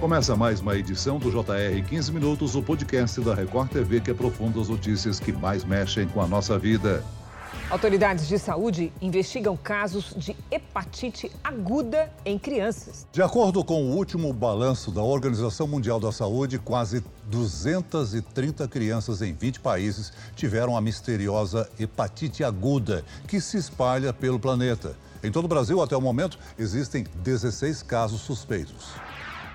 Começa mais uma edição do JR 15 Minutos, o podcast da Record TV que aprofunda as notícias que mais mexem com a nossa vida. Autoridades de saúde investigam casos de hepatite aguda em crianças. De acordo com o último balanço da Organização Mundial da Saúde, quase 230 crianças em 20 países tiveram a misteriosa hepatite aguda, que se espalha pelo planeta. Em todo o Brasil, até o momento, existem 16 casos suspeitos.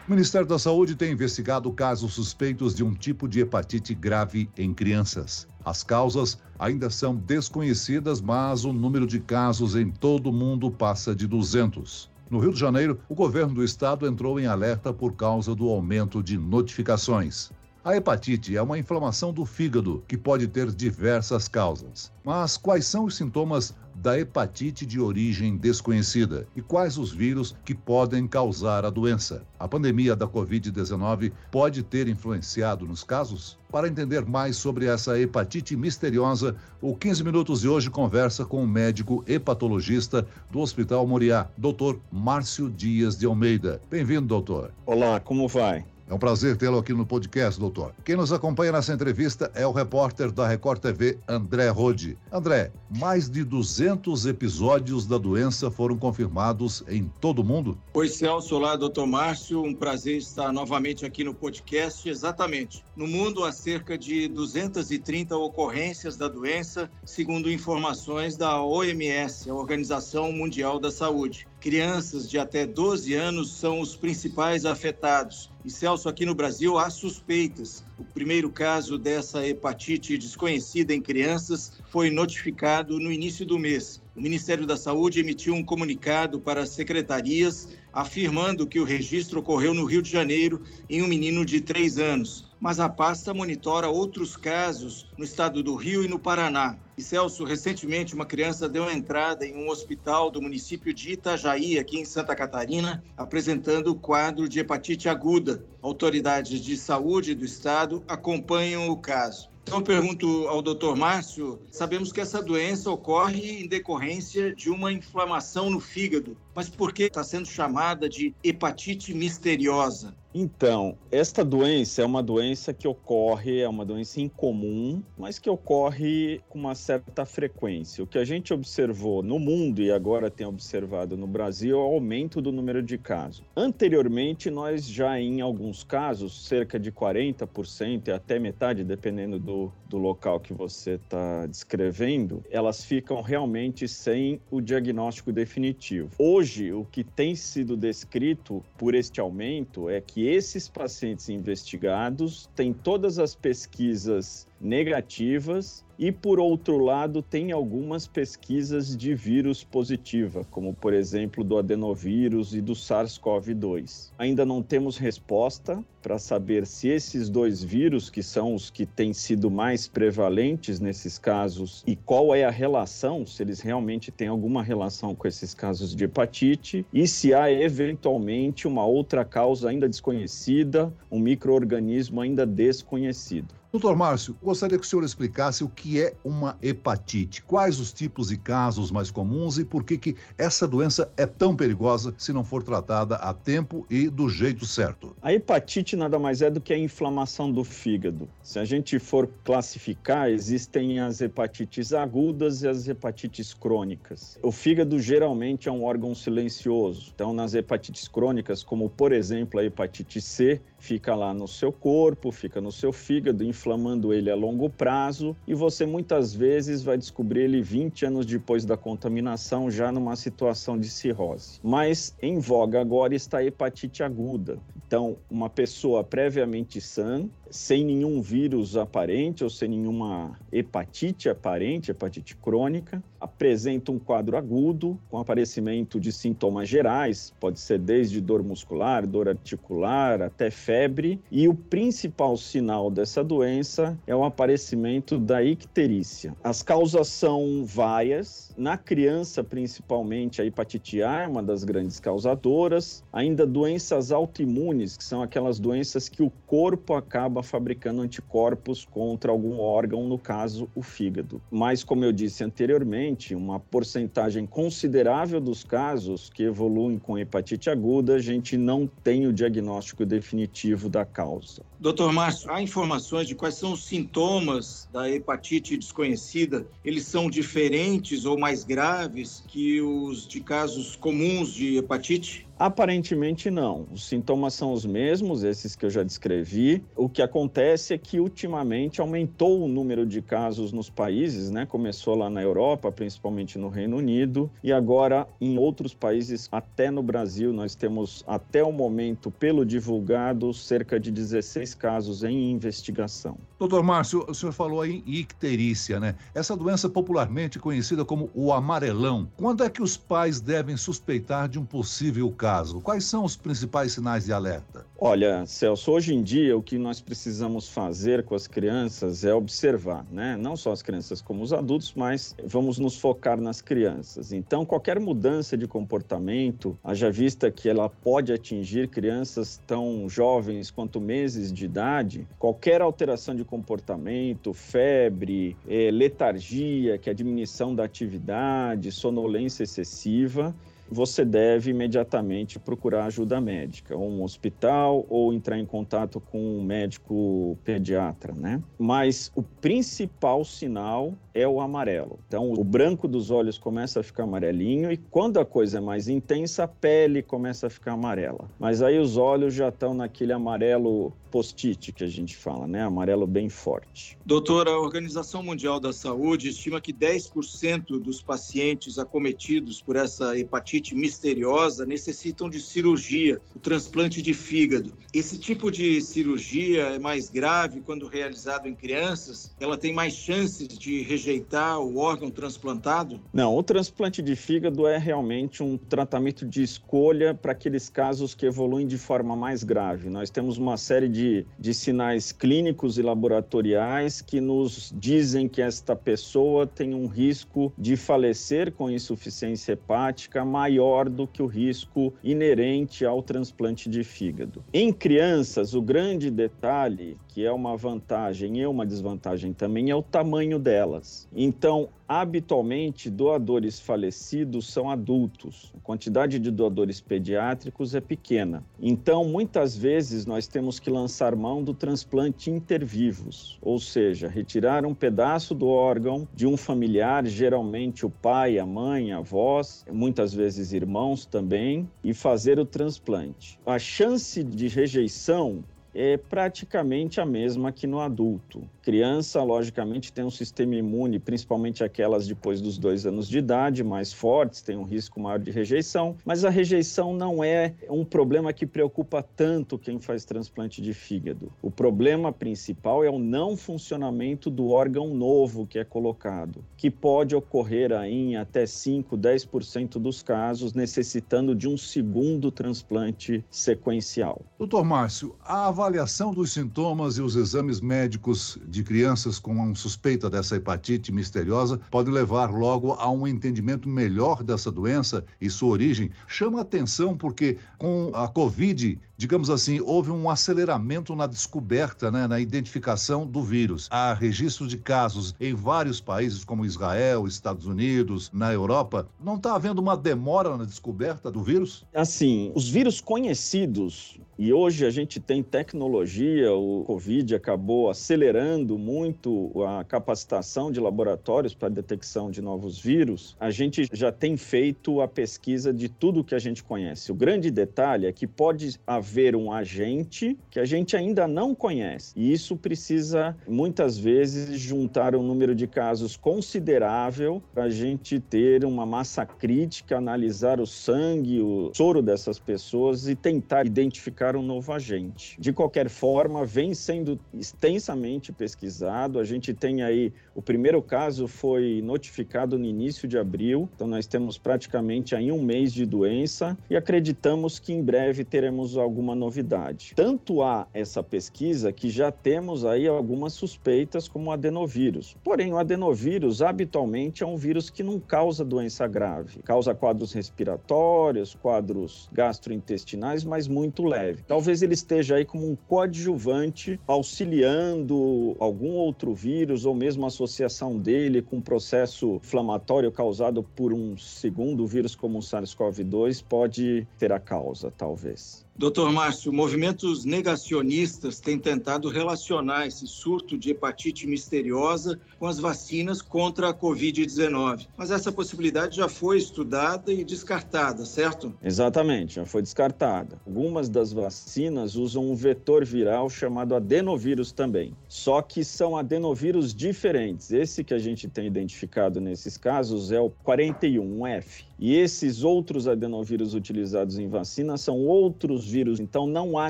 O Ministério da Saúde tem investigado casos suspeitos de um tipo de hepatite grave em crianças. As causas ainda são desconhecidas, mas o número de casos em todo o mundo passa de 200. No Rio de Janeiro, o governo do estado entrou em alerta por causa do aumento de notificações. A hepatite é uma inflamação do fígado que pode ter diversas causas. Mas quais são os sintomas da hepatite de origem desconhecida e quais os vírus que podem causar a doença? A pandemia da Covid-19 pode ter influenciado nos casos? Para entender mais sobre essa hepatite misteriosa, o 15 Minutos de hoje conversa com o médico hepatologista do Hospital Moriá, Dr. Márcio Dias de Almeida. Bem-vindo, doutor. Olá, como vai? É um prazer tê-lo aqui no podcast, doutor. Quem nos acompanha nessa entrevista é o repórter da Record TV, André Rode. André, mais de 200 episódios da doença foram confirmados em todo o mundo? Oi, Celso. Olá, doutor Márcio. Um prazer estar novamente aqui no podcast. Exatamente. No mundo, há cerca de 230 ocorrências da doença, segundo informações da OMS, a Organização Mundial da Saúde. Crianças de até 12 anos são os principais afetados. E Celso, aqui no Brasil há suspeitas. O primeiro caso dessa hepatite desconhecida em crianças foi notificado no início do mês. O Ministério da Saúde emitiu um comunicado para as secretarias afirmando que o registro ocorreu no Rio de Janeiro em um menino de três anos mas a pasta monitora outros casos no estado do Rio e no Paraná. E Celso, recentemente uma criança deu entrada em um hospital do município de Itajaí, aqui em Santa Catarina, apresentando quadro de hepatite aguda. Autoridades de saúde do estado acompanham o caso. Então, pergunto ao doutor Márcio: sabemos que essa doença ocorre em decorrência de uma inflamação no fígado, mas por que está sendo chamada de hepatite misteriosa? Então, esta doença é uma doença que ocorre, é uma doença incomum, mas que ocorre com uma certa frequência. O que a gente observou no mundo e agora tem observado no Brasil é o aumento do número de casos. Anteriormente, nós já em alguns casos, cerca de 40% e até metade, dependendo do, do local que você está descrevendo, elas ficam realmente sem o diagnóstico definitivo. Hoje, o que tem sido descrito por este aumento é que esses pacientes investigados têm todas as pesquisas negativas e, por outro lado, tem algumas pesquisas de vírus positiva, como, por exemplo, do adenovírus e do SARS-CoV-2. Ainda não temos resposta para saber se esses dois vírus, que são os que têm sido mais prevalentes nesses casos, e qual é a relação, se eles realmente têm alguma relação com esses casos de hepatite, e se há eventualmente uma outra causa ainda desconhecida, um microorganismo ainda desconhecido. Doutor Márcio, gostaria que o senhor explicasse o que é uma hepatite, quais os tipos e casos mais comuns e por que, que essa doença é tão perigosa se não for tratada a tempo e do jeito certo. A hepatite nada mais é do que a inflamação do fígado. Se a gente for classificar, existem as hepatites agudas e as hepatites crônicas. O fígado geralmente é um órgão silencioso. Então, nas hepatites crônicas, como por exemplo a hepatite C, fica lá no seu corpo, fica no seu fígado, inflamando ele a longo prazo e você muitas vezes vai descobrir ele 20 anos depois da contaminação, já numa situação de cirrose. Mas em voga agora está a hepatite aguda. Então, uma pessoa previamente sã, sem nenhum vírus aparente ou sem nenhuma hepatite aparente, hepatite crônica, apresenta um quadro agudo com aparecimento de sintomas gerais, pode ser desde dor muscular, dor articular, até febre, e o principal sinal dessa doença é o aparecimento da icterícia. As causas são várias, na criança principalmente a hepatite A é uma das grandes causadoras, ainda doenças autoimunes, que são aquelas doenças que o corpo acaba fabricando anticorpos contra algum órgão, no caso, o fígado. Mas, como eu disse anteriormente, uma porcentagem considerável dos casos que evoluem com hepatite aguda, a gente não tem o diagnóstico definitivo da causa. Doutor Márcio, há informações de quais são os sintomas da hepatite desconhecida? Eles são diferentes ou mais graves que os de casos comuns de hepatite? Aparentemente não. Os sintomas são os mesmos, esses que eu já descrevi. O que acontece é que ultimamente aumentou o número de casos nos países, né? Começou lá na Europa, principalmente no Reino Unido, e agora em outros países, até no Brasil, nós temos até o momento, pelo divulgado, cerca de 16 casos em investigação. Doutor Márcio, o senhor falou em icterícia, né? Essa doença popularmente conhecida como o amarelão. Quando é que os pais devem suspeitar de um possível caso? Quais são os principais sinais de alerta? Olha, Celso, hoje em dia o que nós precisamos fazer com as crianças é observar, né? Não só as crianças como os adultos, mas vamos nos focar nas crianças. Então, qualquer mudança de comportamento, haja vista que ela pode atingir crianças tão jovens quanto meses de idade, qualquer alteração de comportamento, febre, eh, letargia, que é a diminuição da atividade, sonolência excessiva, você deve imediatamente procurar ajuda médica, ou um hospital, ou entrar em contato com um médico pediatra, né? Mas o principal sinal é o amarelo. Então, o branco dos olhos começa a ficar amarelinho e quando a coisa é mais intensa, a pele começa a ficar amarela. Mas aí os olhos já estão naquele amarelo post-it que a gente fala, né? Amarelo bem forte. Doutora, a Organização Mundial da Saúde estima que 10% dos pacientes acometidos por essa hepatite misteriosa necessitam de cirurgia, o transplante de fígado. Esse tipo de cirurgia é mais grave quando realizado em crianças? Ela tem mais chances de rejeitar o órgão transplantado? Não, o transplante de fígado é realmente um tratamento de escolha para aqueles casos que evoluem de forma mais grave. Nós temos uma série de de, de sinais clínicos e laboratoriais que nos dizem que esta pessoa tem um risco de falecer com insuficiência hepática maior do que o risco inerente ao transplante de fígado. Em crianças, o grande detalhe, que é uma vantagem e uma desvantagem também, é o tamanho delas. Então, Habitualmente, doadores falecidos são adultos. A quantidade de doadores pediátricos é pequena. Então, muitas vezes, nós temos que lançar mão do transplante intervivos, ou seja, retirar um pedaço do órgão de um familiar, geralmente o pai, a mãe, a avós, muitas vezes irmãos também, e fazer o transplante. A chance de rejeição é praticamente a mesma que no adulto. Criança, logicamente, tem um sistema imune, principalmente aquelas depois dos dois anos de idade, mais fortes, tem um risco maior de rejeição, mas a rejeição não é um problema que preocupa tanto quem faz transplante de fígado. O problema principal é o não funcionamento do órgão novo que é colocado, que pode ocorrer aí em até 5, 10% dos casos, necessitando de um segundo transplante sequencial. Doutor Márcio, a avaliação dos sintomas e os exames médicos de crianças com suspeita dessa hepatite misteriosa pode levar logo a um entendimento melhor dessa doença e sua origem. Chama atenção porque com a Covid digamos assim, houve um aceleramento na descoberta, né, na identificação do vírus. Há registro de casos em vários países, como Israel, Estados Unidos, na Europa. Não está havendo uma demora na descoberta do vírus? Assim, os vírus conhecidos, e hoje a gente tem tecnologia, o Covid acabou acelerando muito a capacitação de laboratórios para detecção de novos vírus. A gente já tem feito a pesquisa de tudo que a gente conhece. O grande detalhe é que pode haver um agente que a gente ainda não conhece. E isso precisa, muitas vezes, juntar um número de casos considerável para a gente ter uma massa crítica, analisar o sangue, o soro dessas pessoas e tentar identificar um novo agente. De qualquer forma, vem sendo extensamente pesquisado. A gente tem aí o primeiro caso foi notificado no início de abril, então nós temos praticamente aí um mês de doença e acreditamos que em breve teremos algum alguma novidade. Tanto há essa pesquisa que já temos aí algumas suspeitas como o adenovírus. Porém, o adenovírus habitualmente é um vírus que não causa doença grave. Causa quadros respiratórios, quadros gastrointestinais, mas muito leve. Leve. Talvez ele esteja aí como um coadjuvante, auxiliando algum outro vírus ou mesmo a associação dele com um processo inflamatório causado por um segundo vírus como o SARS-CoV-2 pode ter a causa, talvez. Doutor Márcio, movimentos negacionistas têm tentado relacionar esse surto de hepatite misteriosa com as vacinas contra a Covid-19. Mas essa possibilidade já foi estudada e descartada, certo? Exatamente, já foi descartada. Algumas das vacinas usam um vetor viral chamado adenovírus também. Só que são adenovírus diferentes. Esse que a gente tem identificado nesses casos é o 41F. E esses outros adenovírus utilizados em vacina são outros vírus, então não há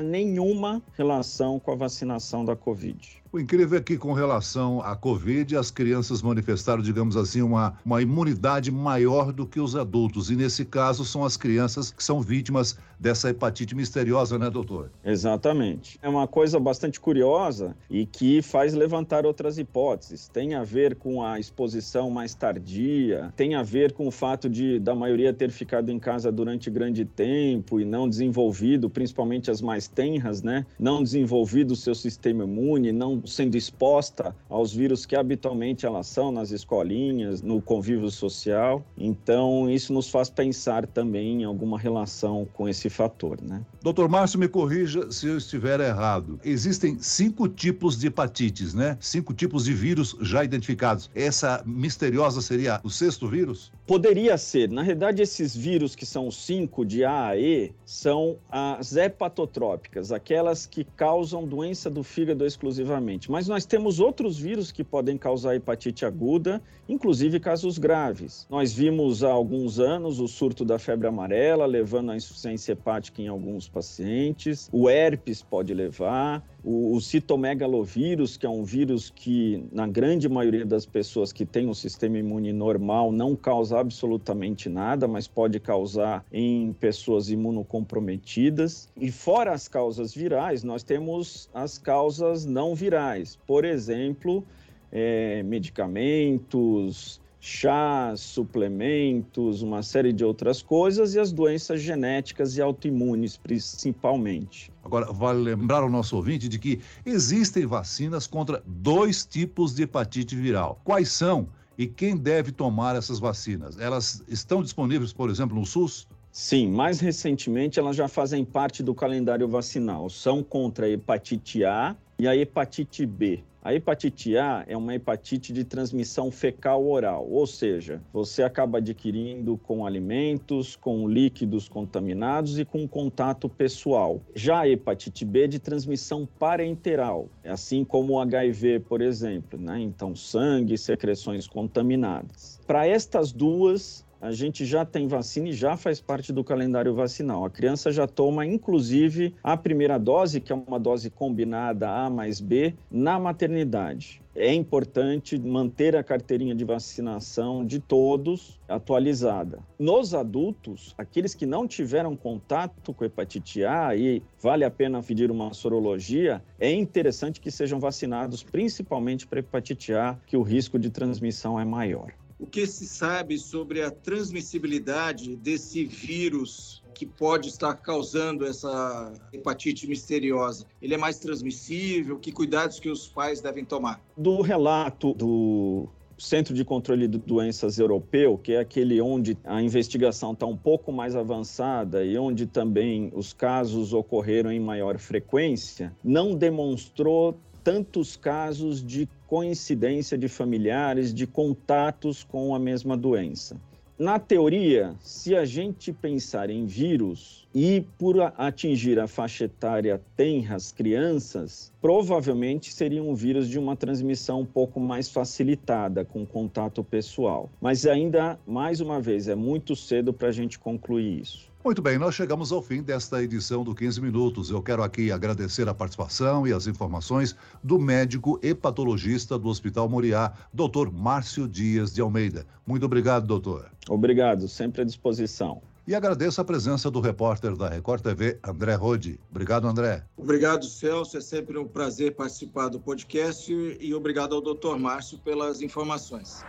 nenhuma relação com a vacinação da Covid. O incrível é que, com relação à Covid, as crianças manifestaram, digamos assim, uma, uma imunidade maior do que os adultos. E, nesse caso, são as crianças que são vítimas dessa hepatite misteriosa, né, doutor? Exatamente. É uma coisa bastante curiosa e que faz levantar outras hipóteses. Tem a ver com a exposição mais tardia, tem a ver com o fato de da maioria ter ficado em casa durante grande tempo e não desenvolvido, principalmente as mais tenras, né? Não desenvolvido o seu sistema imune, não sendo exposta aos vírus que habitualmente elas são nas escolinhas, no convívio social. Então, isso nos faz pensar também em alguma relação com esse fator, né? Doutor Márcio, me corrija se eu estiver errado. Existem cinco tipos de hepatites, né? Cinco tipos de vírus já identificados. Essa misteriosa seria o sexto vírus? Poderia ser. Na realidade, esses vírus que são cinco de A a E são as hepatotrópicas, aquelas que causam doença do fígado exclusivamente. Mas nós temos outros vírus que podem causar hepatite aguda, inclusive casos graves. Nós vimos há alguns anos o surto da febre amarela, levando à insuficiência hepática em alguns pacientes. O herpes pode levar. O, o citomegalovírus, que é um vírus que, na grande maioria das pessoas que têm um sistema imune normal, não causa absolutamente nada, mas pode causar em pessoas imunocomprometidas. E fora as causas virais, nós temos as causas não virais. Por exemplo, é, medicamentos, chás, suplementos, uma série de outras coisas e as doenças genéticas e autoimunes, principalmente. Agora, vale lembrar ao nosso ouvinte de que existem vacinas contra dois tipos de hepatite viral. Quais são e quem deve tomar essas vacinas? Elas estão disponíveis, por exemplo, no SUS? Sim, mais recentemente elas já fazem parte do calendário vacinal. São contra a hepatite A e a hepatite B. A hepatite A é uma hepatite de transmissão fecal oral, ou seja, você acaba adquirindo com alimentos, com líquidos contaminados e com contato pessoal. Já a hepatite B é de transmissão parenteral, assim como o HIV, por exemplo, né? Então, sangue, secreções contaminadas. Para estas duas, a gente já tem vacina e já faz parte do calendário vacinal. A criança já toma, inclusive, a primeira dose, que é uma dose combinada A mais B, na maternidade. É importante manter a carteirinha de vacinação de todos atualizada. Nos adultos, aqueles que não tiveram contato com hepatite A e vale a pena pedir uma sorologia, é interessante que sejam vacinados principalmente para hepatite A, que o risco de transmissão é maior. O que se sabe sobre a transmissibilidade desse vírus que pode estar causando essa hepatite misteriosa? Ele é mais transmissível? Que cuidados que os pais devem tomar? Do relato do Centro de Controle de Doenças Europeu, que é aquele onde a investigação está um pouco mais avançada e onde também os casos ocorreram em maior frequência, não demonstrou tantos casos de coincidência de familiares, de contatos com a mesma doença. Na teoria, se a gente pensar em vírus e por atingir a faixa etária tenra, as crianças, provavelmente seria um vírus de uma transmissão um pouco mais facilitada, com contato pessoal. Mas ainda, mais uma vez, é muito cedo para a gente concluir isso. Muito bem, nós chegamos ao fim desta edição do 15 Minutos. Eu quero aqui agradecer a participação e as informações do médico hepatologista do Hospital Moriá, doutor Márcio Dias de Almeida. Muito obrigado, doutor. Obrigado, sempre à disposição. E agradeço a presença do repórter da Record TV, André Rodi. Obrigado, André. Obrigado, Celso. É sempre um prazer participar do podcast e obrigado ao doutor Márcio pelas informações.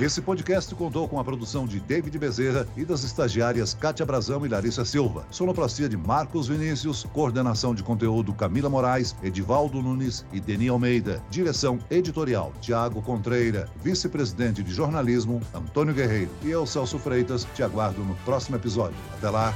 Esse podcast contou com a produção de David Bezerra e das estagiárias Kátia Brazão e Larissa Silva. Sonoplastia de Marcos Vinícius, coordenação de conteúdo Camila Moraes, Edivaldo Nunes e Deni Almeida. Direção editorial Tiago Contreira, vice-presidente de jornalismo Antônio Guerreiro. E eu, Celso Freitas, te aguardo no próximo episódio. Até lá.